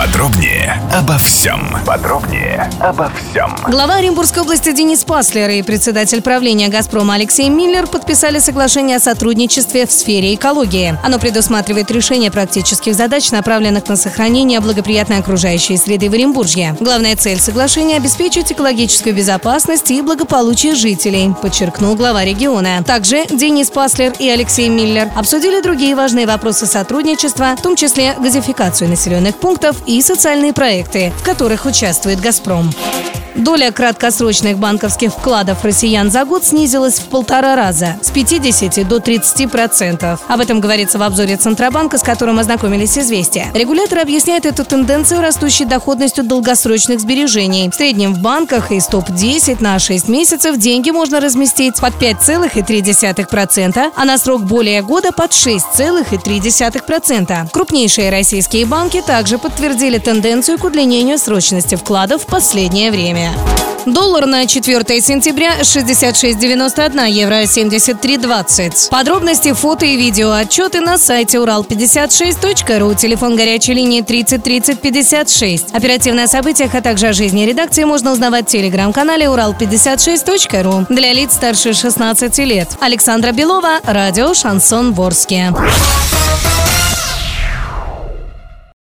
Подробнее обо всем. Подробнее обо всем. Глава Оренбургской области Денис Паслер и председатель правления «Газпрома» Алексей Миллер подписали соглашение о сотрудничестве в сфере экологии. Оно предусматривает решение практических задач, направленных на сохранение благоприятной окружающей среды в Оренбурге. Главная цель соглашения – обеспечить экологическую безопасность и благополучие жителей, подчеркнул глава региона. Также Денис Паслер и Алексей Миллер обсудили другие важные вопросы сотрудничества, в том числе газификацию населенных пунктов и социальные проекты, в которых участвует «Газпром». Доля краткосрочных банковских вкладов россиян за год снизилась в полтора раза – с 50 до 30 процентов. Об этом говорится в обзоре Центробанка, с которым ознакомились «Известия». Регулятор объясняет эту тенденцию растущей доходностью долгосрочных сбережений. В среднем в банках из топ-10 на 6 месяцев деньги можно разместить под 5,3%, а на срок более года под 6,3%. Крупнейшие российские банки также подтвердили тенденцию к удлинению срочности вкладов в последнее время. Доллар на 4 сентября 66.91, евро 73.20. Подробности, фото и видео отчеты на сайте урал56.ру, телефон горячей линии 30 30 56. Оперативные события, а также о жизни редакции можно узнавать в телеграм-канале урал56.ру для лиц старше 16 лет. Александра Белова, радио «Шансон Ворске».